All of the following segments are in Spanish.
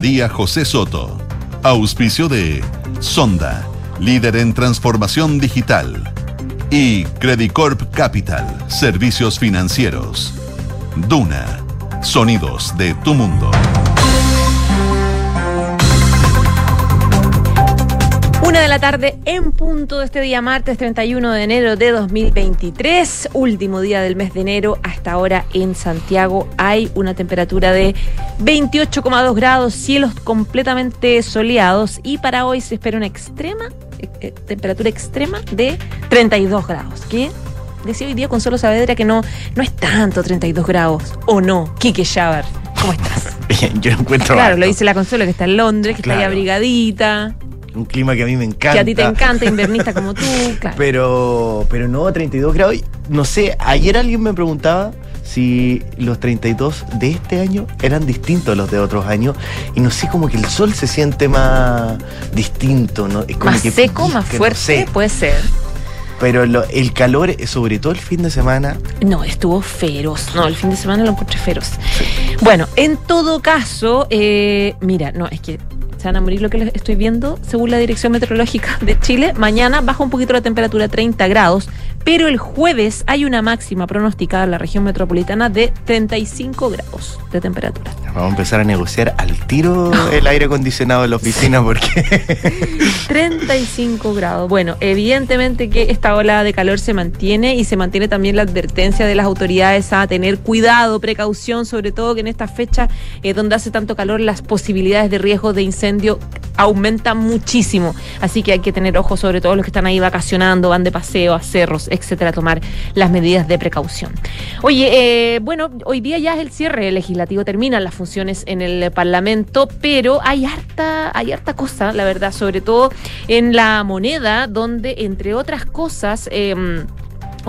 Día José Soto. Auspicio de Sonda, líder en transformación digital. Y Credicorp Capital, servicios financieros. Duna, sonidos de tu mundo. Una de la tarde en punto de este día martes 31 de enero de 2023, último día del mes de enero. Hasta ahora en Santiago hay una temperatura de 28,2 grados, cielos completamente soleados y para hoy se espera una extrema, eh, eh, temperatura extrema de 32 grados. ¿Qué? Decía hoy día Consuelo Saavedra que no, no es tanto 32 grados, ¿o no? Kike Shaver, ¿cómo estás? Bien, yo lo encuentro Claro, lo dice la Consuelo que está en Londres, que está ahí abrigadita, Un clima que a mí me encanta. que a ti te encanta, invernista como tú, claro. Pero, pero no, 32 grados. No sé, ayer alguien me preguntaba si los 32 de este año eran distintos a los de otros años. Y no sé, como que el sol se siente más distinto, ¿no? Como más que seco, más no fuerte, sé. puede ser. Pero lo- el calor, sobre todo el fin de semana, No, estuvo feroz. No, el fin de semana lo encontré feroz. Bueno, en todo caso, eh, mira, no, es que se van a morir lo que les estoy viendo. Según la Dirección Meteorológica de Chile, mañana baja un poquito la temperatura a 30 grados, pero el jueves hay una máxima pronosticada en la región metropolitana de 35 grados de temperatura. vamos a empezar a negociar al tiro el aire acondicionado en la oficina porque 35 grados. Bueno, evidentemente que esta ola de calor se mantiene y se mantiene también la advertencia de las autoridades a tener cuidado, precaución, sobre todo que en esta fecha eh, donde hace tanto calor las posibilidades de riesgo de incendio aumentan muchísimo. Así que hay que tener ojo sobre todo los que están ahí vacacionando, van de paseo a cerros, etcétera, tomar las medidas de precaución. Oye, eh, bueno, hoy día ya es el cierre legislativo, terminan las funciones en el Parlamento, pero hay harta, hay harta cosa, la verdad, sobre todo en la moneda, donde, entre otras cosas, em,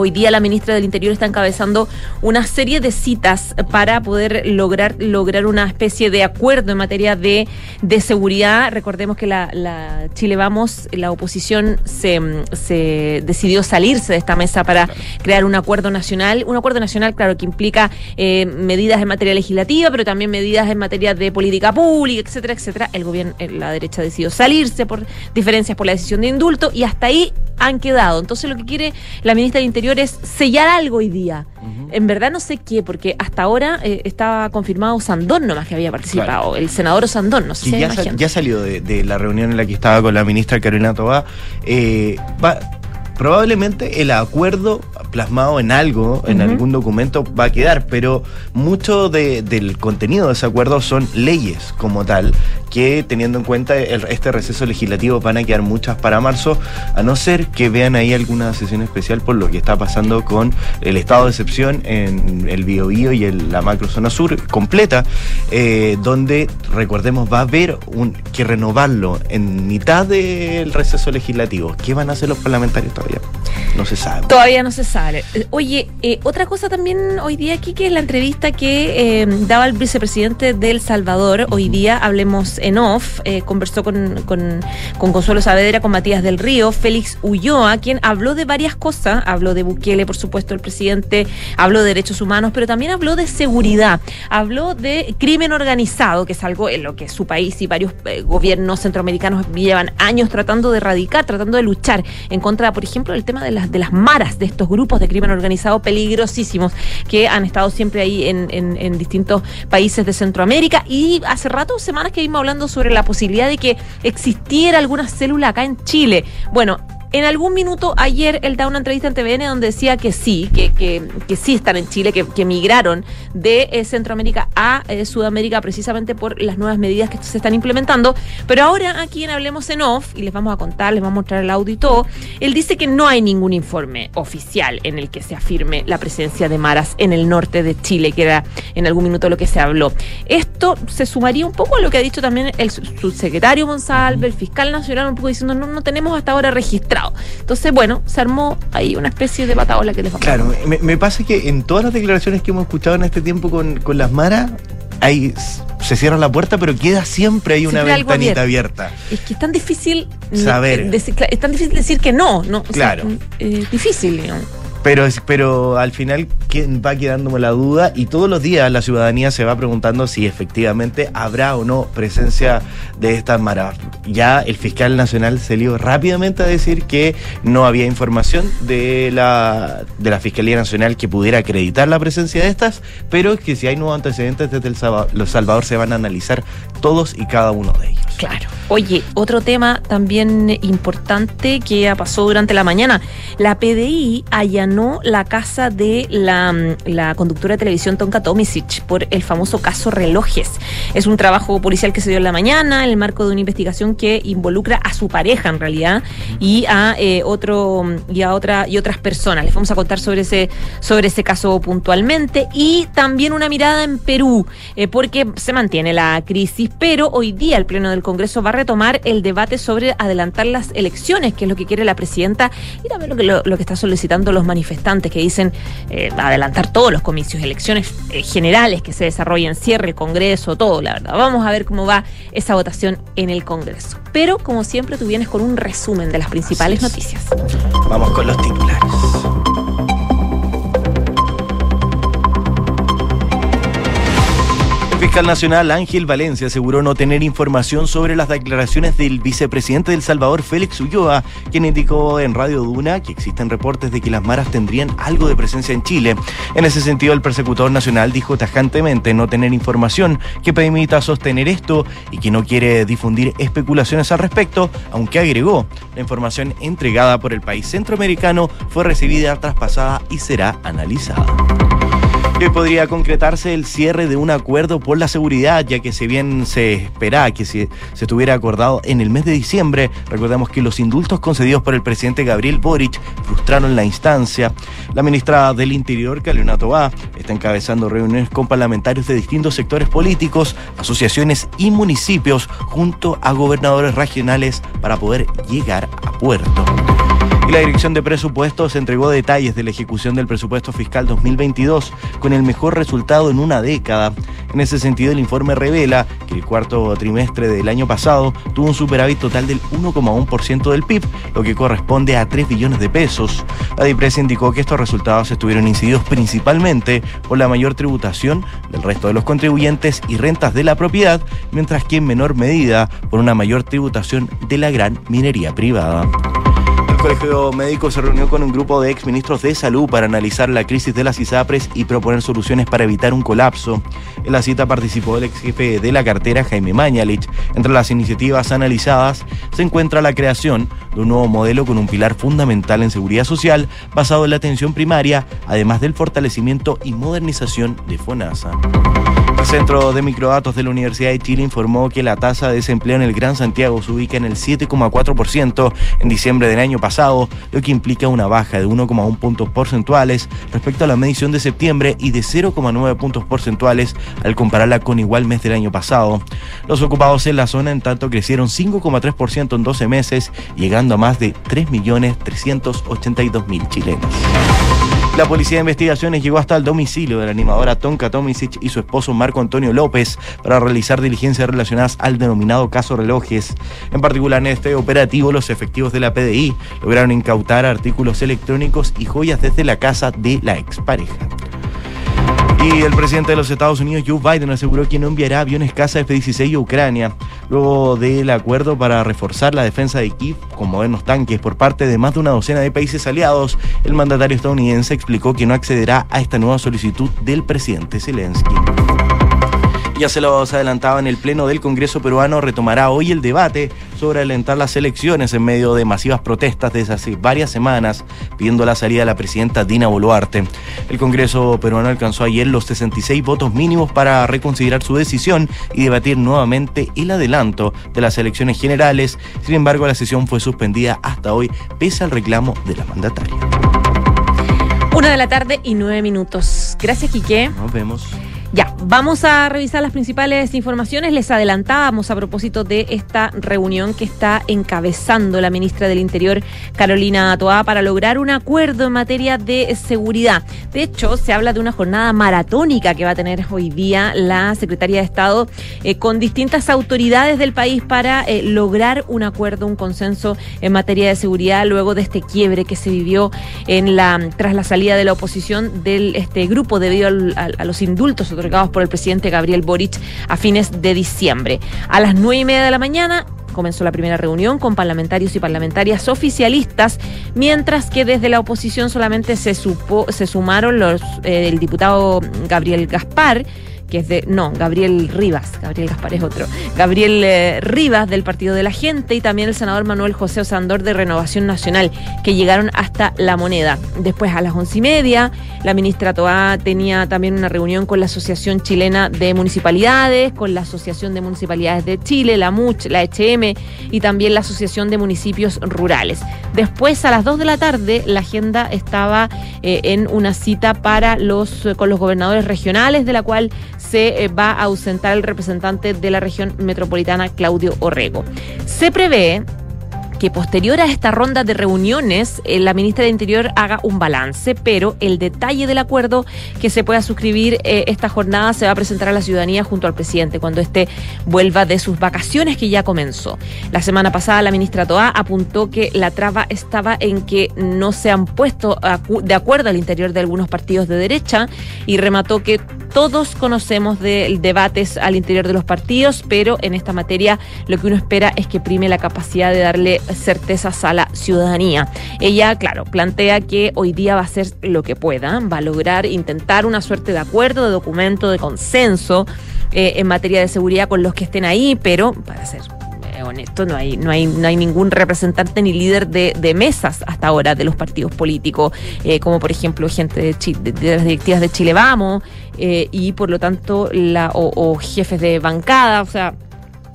Hoy día la ministra del Interior está encabezando una serie de citas para poder lograr, lograr una especie de acuerdo en materia de, de seguridad. Recordemos que la, la Chile Vamos, la oposición se, se decidió salirse de esta mesa para crear un acuerdo nacional. Un acuerdo nacional, claro, que implica eh, medidas en materia legislativa, pero también medidas en materia de política pública, etcétera, etcétera. El gobierno, eh, la derecha decidió salirse por diferencias por la decisión de indulto y hasta ahí han quedado. Entonces lo que quiere la ministra del Interior es sellar algo hoy día. En verdad no sé qué, porque hasta ahora eh, estaba confirmado Sandón nomás que había participado, el senador Sandón, no sé si ya, más sa- gente. ya salió de, de la reunión en la que estaba con la ministra Carolina Tobá. Eh, va- probablemente el acuerdo plasmado en algo, en algún documento, va a quedar, pero mucho de- del contenido de ese acuerdo son leyes como tal, que teniendo en cuenta el- este receso legislativo van a quedar muchas para marzo, a no ser que vean ahí alguna sesión especial por lo que está pasando con el estado de excepción en el Biobío y en la macrozona sur completa, eh, donde recordemos va a haber un, que renovarlo en mitad del receso legislativo. ¿Qué van a hacer los parlamentarios todavía? No se sabe. Todavía no se sabe. Oye, eh, otra cosa también hoy día aquí que es la entrevista que eh, daba el vicepresidente de El Salvador. Hoy día, hablemos en off, eh, conversó con, con, con Consuelo Saavedra, con Matías del Río, Félix Ulloa, quien habló de varias cosas. Habló de Bukele, por supuesto, el presidente, habló de derechos humanos, pero también habló de seguridad. Habló de crimen organizado, que es algo en lo que su país y varios eh, gobiernos centroamericanos llevan años tratando de erradicar, tratando de luchar en contra, por ejemplo, del tema de las, de las maras, de estos grupos de crimen organizado peligrosísimos que han estado siempre ahí en, en- en distintos países de Centroamérica. Y hace rato, semanas que vimos hablando sobre la posibilidad de que existiera alguna célula acá en Chile. Bueno. En algún minuto ayer él da una entrevista en TVN donde decía que sí, que, que, que sí están en Chile, que, que migraron de eh, Centroamérica a eh, Sudamérica precisamente por las nuevas medidas que se están implementando. Pero ahora aquí en Hablemos en Off, y les vamos a contar, les vamos a mostrar el audio y todo, él dice que no hay ningún informe oficial en el que se afirme la presencia de maras en el norte de Chile, que era en algún minuto lo que se habló. Esto se sumaría un poco a lo que ha dicho también el su- subsecretario Monsalve, el fiscal nacional, un poco diciendo, no, no tenemos hasta ahora registrado. Entonces, bueno, se armó ahí una especie de pataola que les vamos a Claro, me, me pasa que en todas las declaraciones que hemos escuchado en este tiempo con, con las maras, hay, se cierra la puerta, pero queda siempre ahí una Siempre ventanita abierta. Es que es tan difícil Saber. decir- es tan difícil decir que no, ¿no? O sea, Claro. eh, difícil, digamos. Pero, pero al final va quedándome la duda y todos los días la ciudadanía se va preguntando si efectivamente habrá o no presencia de estas maras. Ya el fiscal nacional se lió rápidamente a decir que no había información de la, de la Fiscalía Nacional que pudiera acreditar la presencia de estas, pero que si hay nuevos antecedentes desde El Salvador se van a analizar todos y cada uno de ellos. Claro. Oye, otro tema también importante que pasó durante la mañana. La PDI allanó la casa de la, la conductora de televisión Tonka Tomisic por el famoso caso Relojes. Es un trabajo policial que se dio en la mañana en el marco de una investigación que involucra a su pareja en realidad y a eh, otro y a otra y otras personas. Les vamos a contar sobre ese sobre ese caso puntualmente y también una mirada en Perú eh, porque se mantiene la crisis, pero hoy día el pleno del Congreso va a retomar el debate sobre adelantar las elecciones, que es lo que quiere la presidenta y también lo que lo, que está solicitando los manifestantes que dicen eh, adelantar todos los comicios, elecciones generales que se desarrollen, cierre el Congreso, todo, la verdad. Vamos a ver cómo va esa votación en el Congreso. Pero, como siempre, tú vienes con un resumen de las principales noticias. Vamos con los titulares. Fiscal nacional Ángel Valencia aseguró no tener información sobre las declaraciones del vicepresidente del Salvador, Félix Ulloa, quien indicó en Radio Duna que existen reportes de que las maras tendrían algo de presencia en Chile. En ese sentido, el persecutor nacional dijo tajantemente no tener información que permita sostener esto y que no quiere difundir especulaciones al respecto, aunque agregó, la información entregada por el país centroamericano fue recibida, traspasada y será analizada. Hoy podría concretarse el cierre de un acuerdo por la seguridad, ya que si bien se espera que se, se estuviera acordado en el mes de diciembre, recordemos que los indultos concedidos por el presidente Gabriel Boric frustraron la instancia. La ministra del Interior, Carolina Tobá, está encabezando reuniones con parlamentarios de distintos sectores políticos, asociaciones y municipios, junto a gobernadores regionales para poder llegar a puerto la Dirección de Presupuestos entregó detalles de la ejecución del presupuesto fiscal 2022 con el mejor resultado en una década. En ese sentido, el informe revela que el cuarto trimestre del año pasado tuvo un superávit total del 1,1% del PIB, lo que corresponde a 3 billones de pesos. La DIPRES indicó que estos resultados estuvieron incididos principalmente por la mayor tributación del resto de los contribuyentes y rentas de la propiedad, mientras que en menor medida por una mayor tributación de la gran minería privada. Colegio Médico se reunió con un grupo de exministros de salud para analizar la crisis de las ISAPRES y proponer soluciones para evitar un colapso. En la cita participó el ex jefe de la cartera, Jaime Mañalich. Entre las iniciativas analizadas se encuentra la creación de un nuevo modelo con un pilar fundamental en seguridad social basado en la atención primaria, además del fortalecimiento y modernización de FONASA. El Centro de Microdatos de la Universidad de Chile informó que la tasa de desempleo en el Gran Santiago se ubica en el 7,4% en diciembre del año pasado, lo que implica una baja de 1,1 puntos porcentuales respecto a la medición de septiembre y de 0,9 puntos porcentuales al compararla con igual mes del año pasado. Los ocupados en la zona en tanto crecieron 5,3% en 12 meses, llegando a más de 3.382.000 chilenos. La Policía de Investigaciones llegó hasta el domicilio de la animadora Tonka Tomisic y su esposo Marco Antonio López para realizar diligencias relacionadas al denominado caso relojes. En particular, en este operativo, los efectivos de la PDI lograron incautar artículos electrónicos y joyas desde la casa de la expareja. Y el presidente de los Estados Unidos, Joe Biden, aseguró que no enviará aviones caza F-16 a Ucrania, luego del acuerdo para reforzar la defensa de Kiev con modernos tanques por parte de más de una docena de países aliados. El mandatario estadounidense explicó que no accederá a esta nueva solicitud del presidente Zelensky. Ya se los adelantaba en el Pleno del Congreso peruano, retomará hoy el debate sobre alentar las elecciones en medio de masivas protestas desde hace varias semanas pidiendo la salida de la presidenta Dina Boluarte. El Congreso peruano alcanzó ayer los 66 votos mínimos para reconsiderar su decisión y debatir nuevamente el adelanto de las elecciones generales. Sin embargo, la sesión fue suspendida hasta hoy pese al reclamo de la mandataria. Una de la tarde y nueve minutos. Gracias, Quique. Nos vemos. Ya, vamos a revisar las principales informaciones. Les adelantábamos a propósito de esta reunión que está encabezando la ministra del Interior, Carolina Toá, para lograr un acuerdo en materia de seguridad. De hecho, se habla de una jornada maratónica que va a tener hoy día la Secretaría de Estado eh, con distintas autoridades del país para eh, lograr un acuerdo, un consenso en materia de seguridad luego de este quiebre que se vivió tras la salida de la oposición del este grupo debido a los indultos otorgados por el presidente Gabriel Boric a fines de diciembre. A las nueve y media de la mañana comenzó la primera reunión con parlamentarios y parlamentarias oficialistas, mientras que desde la oposición solamente se, supo, se sumaron los eh, el diputado Gabriel Gaspar, que es de, no, Gabriel Rivas, Gabriel Gaspar es otro, Gabriel eh, Rivas del Partido de la Gente y también el senador Manuel José Osandor de Renovación Nacional, que llegaron hasta La Moneda. Después a las once y media, la ministra Toá tenía también una reunión con la Asociación Chilena de Municipalidades, con la Asociación de Municipalidades de Chile, la MUCH, la HM y también la Asociación de Municipios Rurales. Después, a las dos de la tarde, la agenda estaba eh, en una cita para los, con los gobernadores regionales, de la cual se eh, va a ausentar el representante de la región metropolitana, Claudio Orrego. Se prevé que posterior a esta ronda de reuniones, eh, la ministra de Interior haga un balance, pero el detalle del acuerdo que se pueda suscribir eh, esta jornada se va a presentar a la ciudadanía junto al presidente cuando éste vuelva de sus vacaciones que ya comenzó. La semana pasada la ministra Toa apuntó que la traba estaba en que no se han puesto de acuerdo al interior de algunos partidos de derecha y remató que todos conocemos de debates al interior de los partidos, pero en esta materia lo que uno espera es que prime la capacidad de darle certezas a la ciudadanía. Ella, claro, plantea que hoy día va a hacer lo que pueda, va a lograr intentar una suerte de acuerdo, de documento, de consenso eh, en materia de seguridad con los que estén ahí, pero para ser eh, honesto, no hay, no hay, no hay ningún representante ni líder de, mesas hasta ahora de los partidos políticos, eh, como por ejemplo gente de, de, las directivas de Chile Vamos, y por lo tanto la, o jefes de bancada, o sea,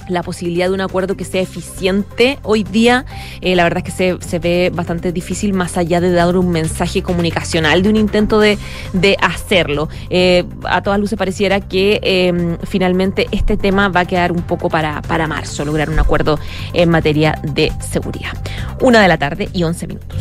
la posibilidad de un acuerdo que sea eficiente hoy día, eh, la verdad es que se, se, ve bastante difícil más allá de dar un mensaje comunicacional, de un intento de, de hacerlo. Eh, a todas luces pareciera que em, finalmente este tema va a quedar un poco para, para marzo, lograr un acuerdo en materia de seguridad. Una de la tarde y once minutos.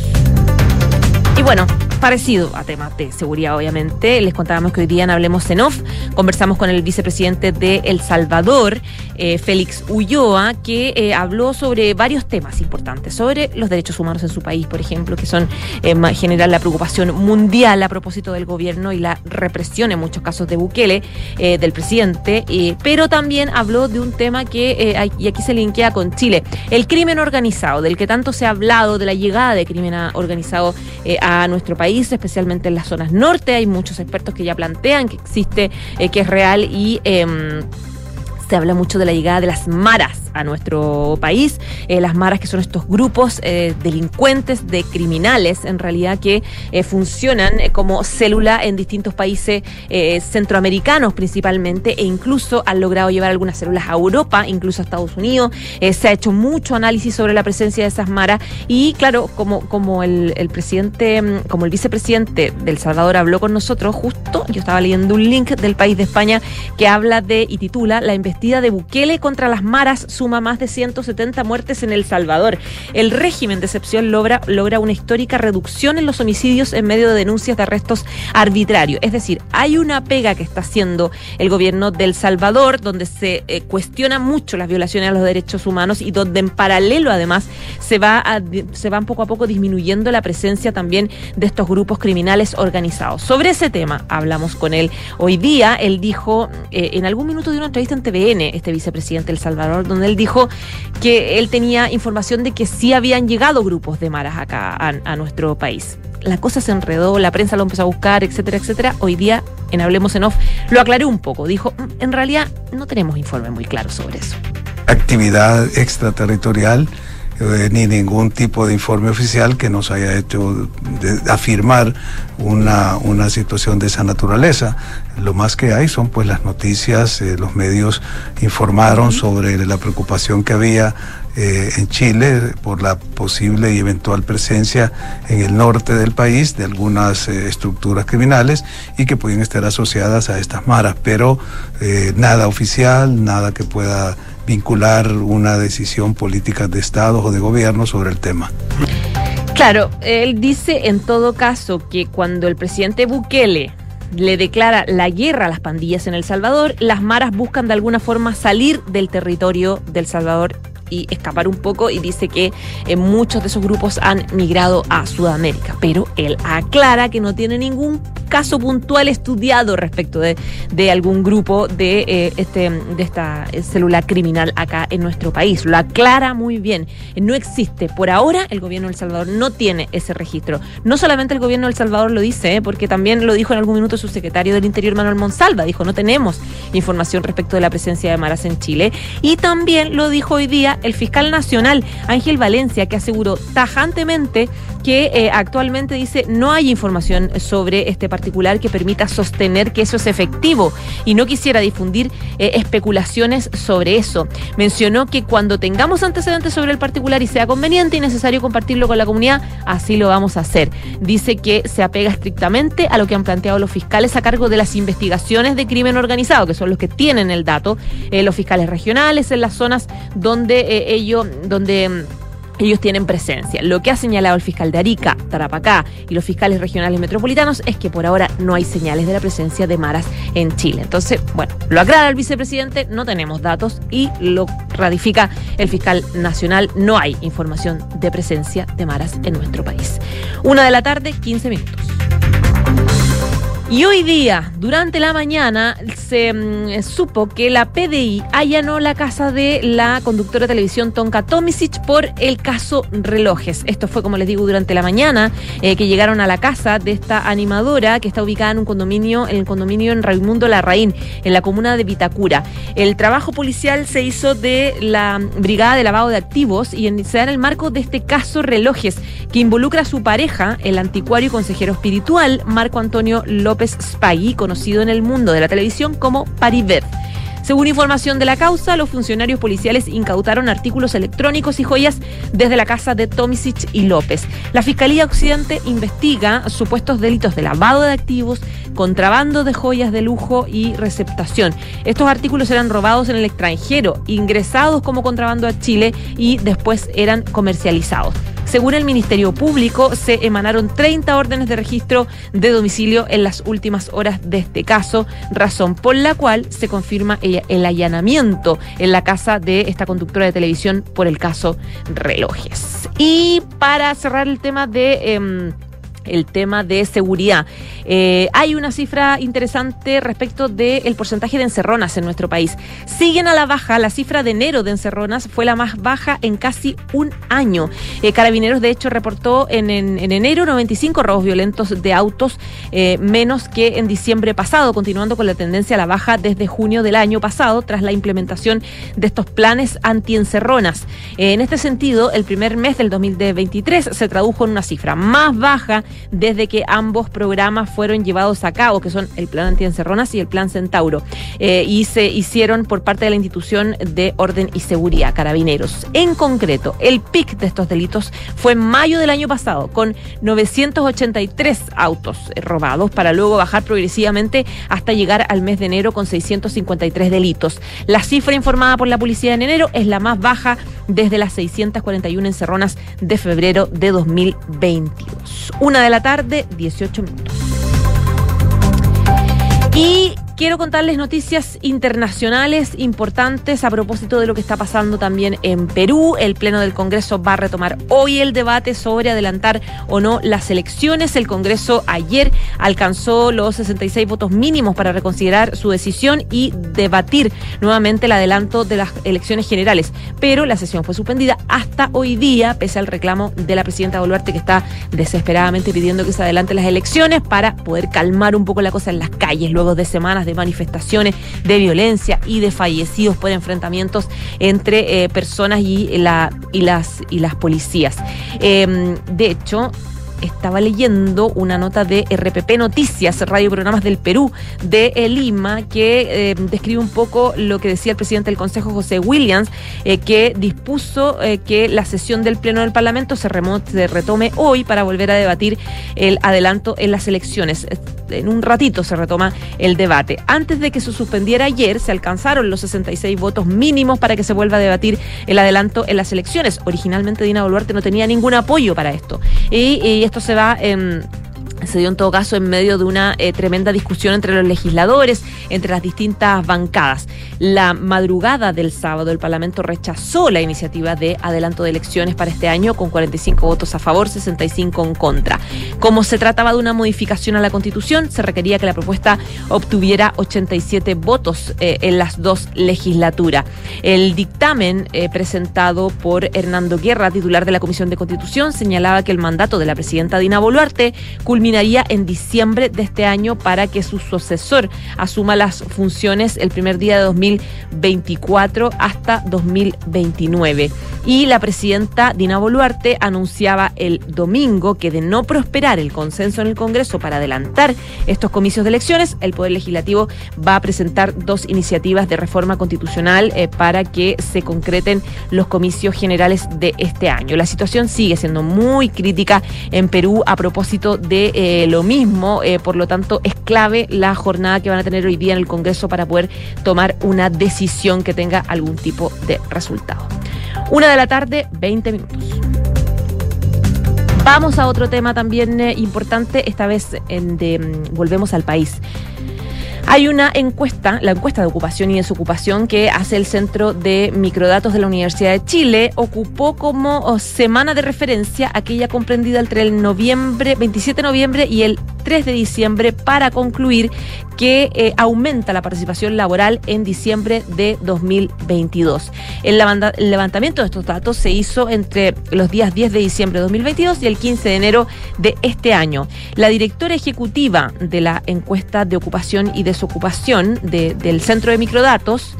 Y bueno, parecido a temas de seguridad, obviamente. Les contábamos que hoy día en Hablemos en Off conversamos con el vicepresidente de El Salvador, eh, Félix Ulloa, que eh, habló sobre varios temas importantes, sobre los derechos humanos en su país, por ejemplo, que son eh, general la preocupación mundial a propósito del gobierno y la represión en muchos casos de Bukele, del presidente, pero también habló de un tema que, aquí se linkea con Chile, el crimen organizado, del que tanto se ha hablado, de la llegada de crimen organizado a nuestro país especialmente en las zonas norte. Hay muchos expertos que ya plantean que existe, eh, que es real y em, se habla mucho de la llegada de las maras a nuestro país. Eh, las maras que son estos grupos eh, delincuentes, de criminales, en realidad que eh, funcionan como célula en distintos países centroamericanos principalmente e incluso han logrado llevar algunas células a Europa, incluso a Estados Unidos. se ha hecho mucho análisis sobre la presencia de esas maras y claro, como, como el, el presidente, mm, como el vicepresidente del Salvador habló con nosotros, justo yo estaba leyendo un link del país de España que habla de y titula La investida de Bukele contra las maras suma más de 170 muertes en El Salvador. El régimen de excepción logra, logra una histórica reducción en los homicidios en medio de denuncias de arrestos arbitrarios. Es decir, hay una pega que está haciendo el gobierno del Salvador, donde se eh, cuestiona mucho las violaciones a los derechos humanos y donde en paralelo además se va se van poco a poco disminuyendo la presencia también de estos grupos criminales organizados. Sobre ese tema hablamos con él hoy día. Él dijo eh, en algún minuto de una entrevista en TVN, este vicepresidente del Salvador, donde él dijo que él tenía información de que sí habían llegado grupos de maras acá a, nuestro país. La cosa se enredó, la prensa lo empezó a buscar, etcétera, etcétera. Hoy día, en Hablemos en Off, lo aclaré un poco. Dijo, mm, en realidad no tenemos informe muy claro sobre eso. Actividad extraterritorial eh, ni ningún tipo de informe oficial que nos haya hecho afirmar una, una, situación de esa naturaleza. Lo más que hay son pues las noticias, eh, los medios informaron sobre la preocupación que había eh, en Chile por la posible y eventual presencia en el norte del país de algunas eh, estructuras criminales y que pueden estar asociadas a estas maras, pero eh, nada oficial, nada que pueda vincular una decisión política de Estado o de gobierno sobre el tema. Claro, él dice en todo caso que cuando el presidente Bukele le declara la guerra a las pandillas en El Salvador, las maras buscan de alguna forma salir del territorio del Salvador y escapar un poco y dice que eh, muchos de esos grupos han migrado a Sudamérica, pero él aclara que no tiene ningún caso puntual estudiado respecto de, de algún grupo de, eh, este, de esta célula criminal acá en nuestro país. Lo aclara muy bien. No existe. Por ahora el gobierno de El Salvador no tiene ese registro. No solamente el gobierno de El Salvador lo dice, eh, porque también lo dijo en algún minuto su secretario del Interior, Manuel Monsalva. Dijo, no tenemos información respecto de la presencia de maras en Chile. Y también lo dijo hoy día el fiscal nacional, Ángel Valencia, que aseguró tajantemente que eh, actualmente dice no hay información sobre este particular que permita sostener que eso es efectivo y no quisiera difundir eh, especulaciones sobre eso. Mencionó que cuando tengamos antecedentes sobre el particular y sea conveniente y necesario compartirlo con la comunidad, así lo vamos a hacer. Dice que se apega estrictamente a lo que han planteado los fiscales a cargo de las investigaciones de crimen organizado, que son los que tienen el dato, eh, los fiscales regionales en las zonas donde ellos, donde mm, ellos tienen presencia. Lo que ha señalado el fiscal de Arica, Tarapacá y los fiscales regionales metropolitanos es que por ahora no hay señales de la presencia de maras en Chile. Entonces, bueno, lo aclara el vicepresidente, no tenemos datos y lo ratifica el fiscal nacional, no hay información de presencia de maras en nuestro país. Una de la tarde, 15 minutos. Y hoy día, durante la mañana, se mm, supo que la PDI allanó la casa de la conductora de televisión Tonka Tomisic por el caso relojes. Esto fue, como les digo, durante la mañana eh, que llegaron a la casa de esta animadora que está ubicada en un condominio, en el condominio en Raimundo Larraín, en la comuna de Vitacura. El trabajo policial se hizo de la Brigada de Lavado de Activos y en, se da en el marco de este caso relojes que involucra a su pareja, el anticuario y consejero espiritual Marco Antonio López López conocido en el mundo de la televisión como Paribet. Según información de la causa, los funcionarios policiales incautaron artículos electrónicos y joyas desde la casa de Tomisic y López. La Fiscalía Occidente investiga supuestos delitos de lavado de activos, contrabando de joyas de lujo y receptación. Estos artículos eran robados en el extranjero, ingresados como contrabando a Chile y después eran comercializados. Según el Ministerio Público, se emanaron 30 órdenes de registro de domicilio en las últimas horas de este caso, razón por la cual se confirma el allanamiento en la casa de esta conductora de televisión por el caso relojes. Y para cerrar el tema de... Em, el tema de seguridad. Eh, hay una cifra interesante respecto del porcentaje de encerronas en nuestro país. Siguen a la baja, la cifra de enero de encerronas fue la más baja en casi un año. Eh, Carabineros, de hecho, reportó en, enero 95 robos violentos de autos, eh, menos que en diciembre pasado, continuando con la tendencia a la baja desde junio del año pasado, tras la implementación de estos planes anti-encerronas. en este sentido, el primer mes del 2023 se tradujo en una cifra más baja desde que ambos programas fueron llevados a cabo, que son el Plan Antiencerronas y el Plan Centauro, eh, y se hicieron por parte de la institución de orden y seguridad, Carabineros. En concreto, el pic de estos delitos fue en mayo del año pasado, con 983 autos robados, para luego bajar progresivamente hasta llegar al mes de enero con 653 delitos. La cifra informada por la policía en enero es la más baja desde las 641 encerronas de febrero de 2022. Una de la tarde, 18 minutos. Y Quiero contarles noticias internacionales importantes a propósito de lo que está pasando también en Perú. El Pleno del Congreso va a retomar hoy el debate sobre adelantar o no las elecciones. El Congreso ayer alcanzó los 66 votos mínimos para reconsiderar su decisión y debatir nuevamente el adelanto de las elecciones generales. Pero la sesión fue suspendida hasta hoy día, pese al reclamo de la presidenta Boluarte que está desesperadamente pidiendo que se adelanten las elecciones para poder calmar un poco la cosa en las calles luego de semanas de manifestaciones, de violencia y de fallecidos por enfrentamientos entre eh, personas y, la, y, las, y las policías. Em, de hecho, estaba leyendo una nota de RPP Noticias, Radio Programas del Perú, de Lima, que eh, describe un poco lo que decía el presidente del Consejo, José Williams, eh, que dispuso eh, que la sesión del Pleno del Parlamento se, se retome hoy para volver a debatir el adelanto en las elecciones. En un ratito se retoma el debate. Antes de que se suspendiera ayer, se alcanzaron los 66 votos mínimos para que se vuelva a debatir el adelanto en las elecciones. Originalmente Dina Boluarte no tenía ningún apoyo para esto. Y, esto se va... en se dio en todo caso en medio de una eh, tremenda discusión entre los legisladores, entre las distintas bancadas. La madrugada del sábado el Parlamento rechazó la iniciativa de adelanto de elecciones para este año con 45 votos a favor, 65 en contra. Como se trataba de una modificación a la Constitución, se requería que la propuesta obtuviera 87 votos eh, en las dos legislaturas. El dictamen eh, presentado por Hernando Guerra, titular de la Comisión de Constitución, señalaba que el mandato de la presidenta Dina Boluarte culminó en diciembre de este año para que su sucesor asuma las funciones el primer día de 2024 hasta 2029. Y la presidenta Dina Boluarte anunciaba el domingo que de no prosperar el consenso en el Congreso para adelantar estos comicios de elecciones, el Poder Legislativo va a presentar dos iniciativas de reforma constitucional eh, para que se concreten los comicios generales de este año. La situación sigue siendo muy crítica en Perú a propósito de eh, lo mismo, eh, por lo tanto es clave la jornada que van a tener hoy día en el Congreso para poder tomar una decisión que tenga algún tipo de resultado. Una de la tarde, 20 minutos. Vamos a otro tema también eh, importante, esta vez de, mm, volvemos al país. Hay una encuesta, la encuesta de ocupación y desocupación que hace el Centro de Microdatos de la Universidad de Chile, ocupó como oh, semana de referencia aquella comprendida entre el noviembre, 27 de noviembre y el 3 de diciembre para concluir que eh, aumenta la participación laboral en diciembre de 2022. El, levantamiento de estos datos se hizo entre los días 10 de diciembre de 2022 y el 15 de enero de este año. La directora ejecutiva de la encuesta de ocupación y desocupación del Centro de Microdatos,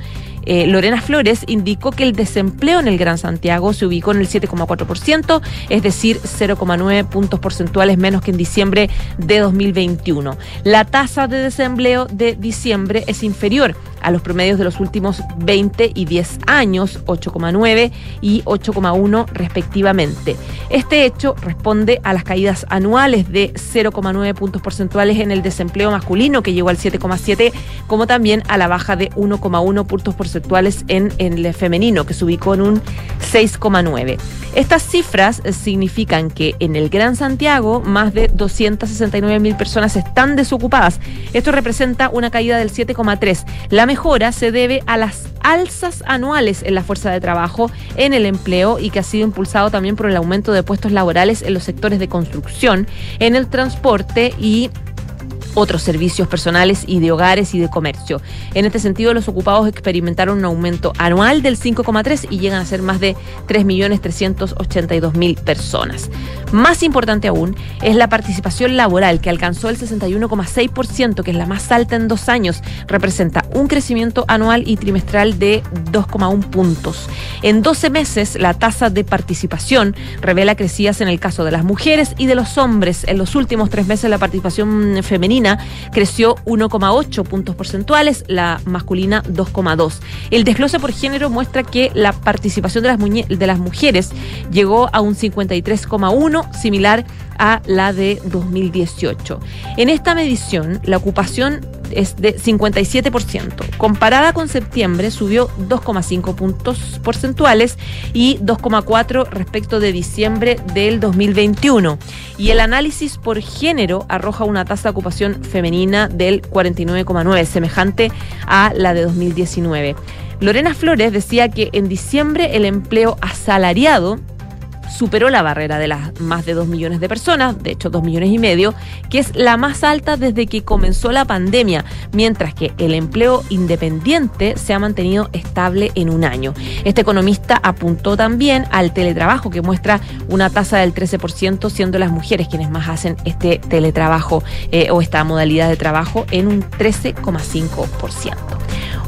eh, Lorena Flores indicó que el desempleo en el Gran Santiago se ubicó en el 7,4%, es decir, 0,9 puntos porcentuales menos que en diciembre de 2021. La tasa de desempleo de diciembre es inferior a los promedios de los últimos 20 y 10 años, 8,9 y 8,1 respectivamente. Este hecho responde a las caídas anuales de 0,9 puntos porcentuales en el desempleo masculino, que llegó al 7,7, como también a la baja de 1,1 puntos porcentuales en, el femenino, que se ubicó en un 6,9. Estas cifras significan que en el Gran Santiago más de 269 mil personas están desocupadas. Esto representa una caída del 7,3. La mejora se debe a las alzas anuales en la fuerza de trabajo, en el empleo y que ha sido impulsado también por el aumento de puestos laborales en los sectores de construcción, en el transporte y otros servicios personales y de hogares y de comercio. En este sentido, los ocupados experimentaron un aumento anual del 5,3 y llegan a ser más de 3.382.000 personas. Más importante aún es la participación laboral, que alcanzó el 61,6%, que es la más alta en dos años. Representa un crecimiento anual y trimestral de 2,1 puntos. En 12 meses, la tasa de participación revela crecidas en el caso de las mujeres y de los hombres. En los últimos tres meses, la participación femenina creció 1,8 puntos porcentuales, la masculina 2,2. El desglose por género muestra que la participación de las, de las mujeres llegó a un 53,1, similar a la de 2018. En esta medición, la ocupación es de 57%. Comparada con septiembre, subió 2,5 puntos porcentuales y 2,4 respecto de diciembre del 2021. Y el análisis por género arroja una tasa de ocupación femenina del 49,9, semejante a la de 2019. Lorena Flores decía que en diciembre el empleo asalariado superó la barrera de las más de 2 millones de personas, de hecho 2 millones y medio, que es la más alta desde que comenzó la pandemia, mientras que el empleo independiente se ha mantenido estable en un año. Este economista apuntó también al teletrabajo, que muestra una tasa del 13%, siendo las mujeres quienes más hacen este teletrabajo eh, o esta modalidad de trabajo en un 13,5%.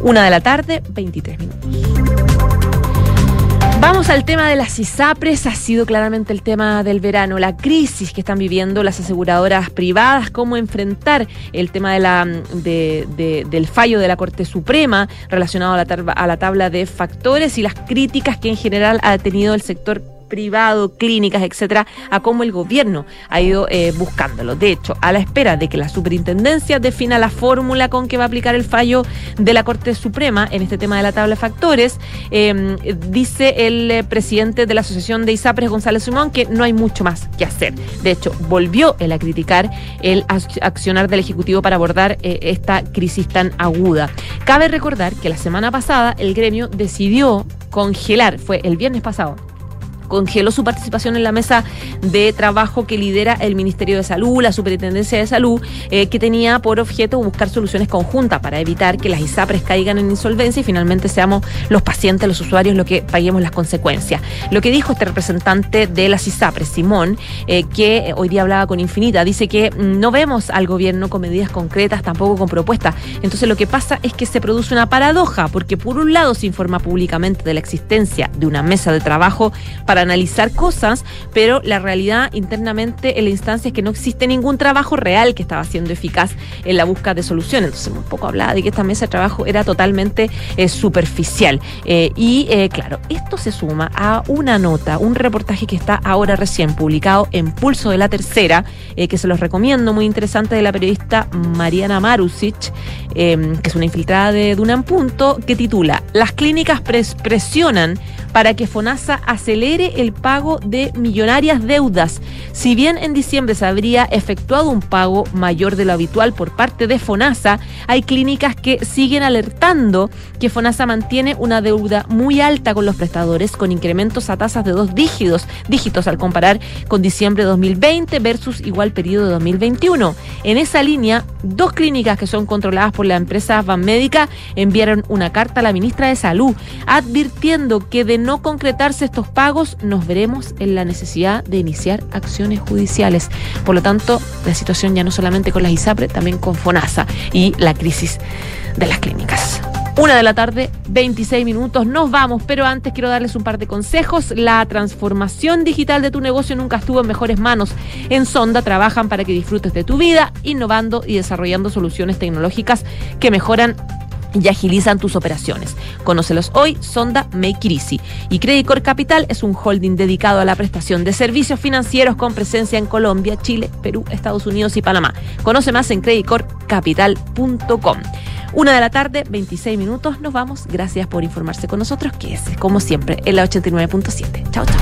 Una de la tarde, 23 minutos. Vamos al tema de las ISAPRES, ha sido claramente el tema del verano, la crisis que están viviendo las aseguradoras privadas, cómo enfrentar el tema del fallo de la Corte Suprema relacionado a la, a la tabla de factores y las críticas que en general ha tenido el sector privado, clínicas, etcétera, a cómo el gobierno ha ido eh, buscándolo. De hecho, a la espera de que la superintendencia defina la fórmula con que va a aplicar el fallo de la Corte Suprema en este tema de la tabla de factores, eh, dice el eh, presidente de la Asociación de ISAPRES, González Simón, que no hay mucho más que hacer. De hecho, volvió él a criticar el accionar del Ejecutivo para abordar eh, esta crisis tan aguda. Cabe recordar que la semana pasada el gremio decidió congelar, fue el viernes pasado, congeló su participación en la mesa de trabajo que lidera el Ministerio de Salud, la Superintendencia de Salud, eh, que tenía por objeto buscar soluciones conjuntas para evitar que las ISAPRES caigan en insolvencia y finalmente seamos los pacientes, los usuarios, los que paguemos las consecuencias. Lo que dijo este representante de las ISAPRES, Simón, eh, que hoy día hablaba con Infinita, dice que no vemos al gobierno con medidas concretas, tampoco con propuestas. Entonces lo que pasa es que se produce una paradoja, porque por un lado se informa públicamente de la existencia de una mesa de trabajo para para analizar cosas, pero la realidad internamente en la instancia es que no existe ningún trabajo real que estaba siendo eficaz en la búsqueda de soluciones. Entonces, un poco hablaba de que esta mesa de trabajo era totalmente eh, superficial. Eh, y eh, claro, esto se suma a una nota, un reportaje que está ahora recién publicado en Pulso de la Tercera, que se los recomiendo, muy interesante, de la periodista Mariana Marusic, que es una infiltrada de Dunan Punto, que titula Las clínicas presionan para que FONASA acelere el pago de millonarias deudas. Si bien en diciembre se habría efectuado un pago mayor de lo habitual por parte de FONASA, hay clínicas que siguen alertando que FONASA mantiene una deuda muy alta con los prestadores, con incrementos a tasas de dos dígitos, dígitos al comparar con diciembre de 2020 versus igual periodo de 2021. En esa línea, dos clínicas que son controladas por la empresa Banmédica enviaron una carta a la ministra de Salud advirtiendo que de no concretarse estos pagos, nos veremos en la necesidad de iniciar acciones judiciales. Por lo tanto, la situación ya no solamente con las ISAPRE, también con FONASA y la crisis de las clínicas. Una de la tarde, 26 minutos, nos vamos, pero antes quiero darles un par de consejos. La transformación digital de tu negocio nunca estuvo en mejores manos. En Sonda trabajan para que disfrutes de tu vida, innovando y desarrollando soluciones tecnológicas que mejoran y agilizan tus operaciones. Conócelos hoy, Sonda Make It. Y Credit Capital es un holding dedicado a la prestación de servicios financieros con presencia en Colombia, Chile, Perú, Estados Unidos y Panamá. Conoce más en creditcorpcapital.com. Una de la tarde, 26 minutos, nos vamos. Gracias por informarse con nosotros, que es, como siempre, en la 89.7. Chao, chao.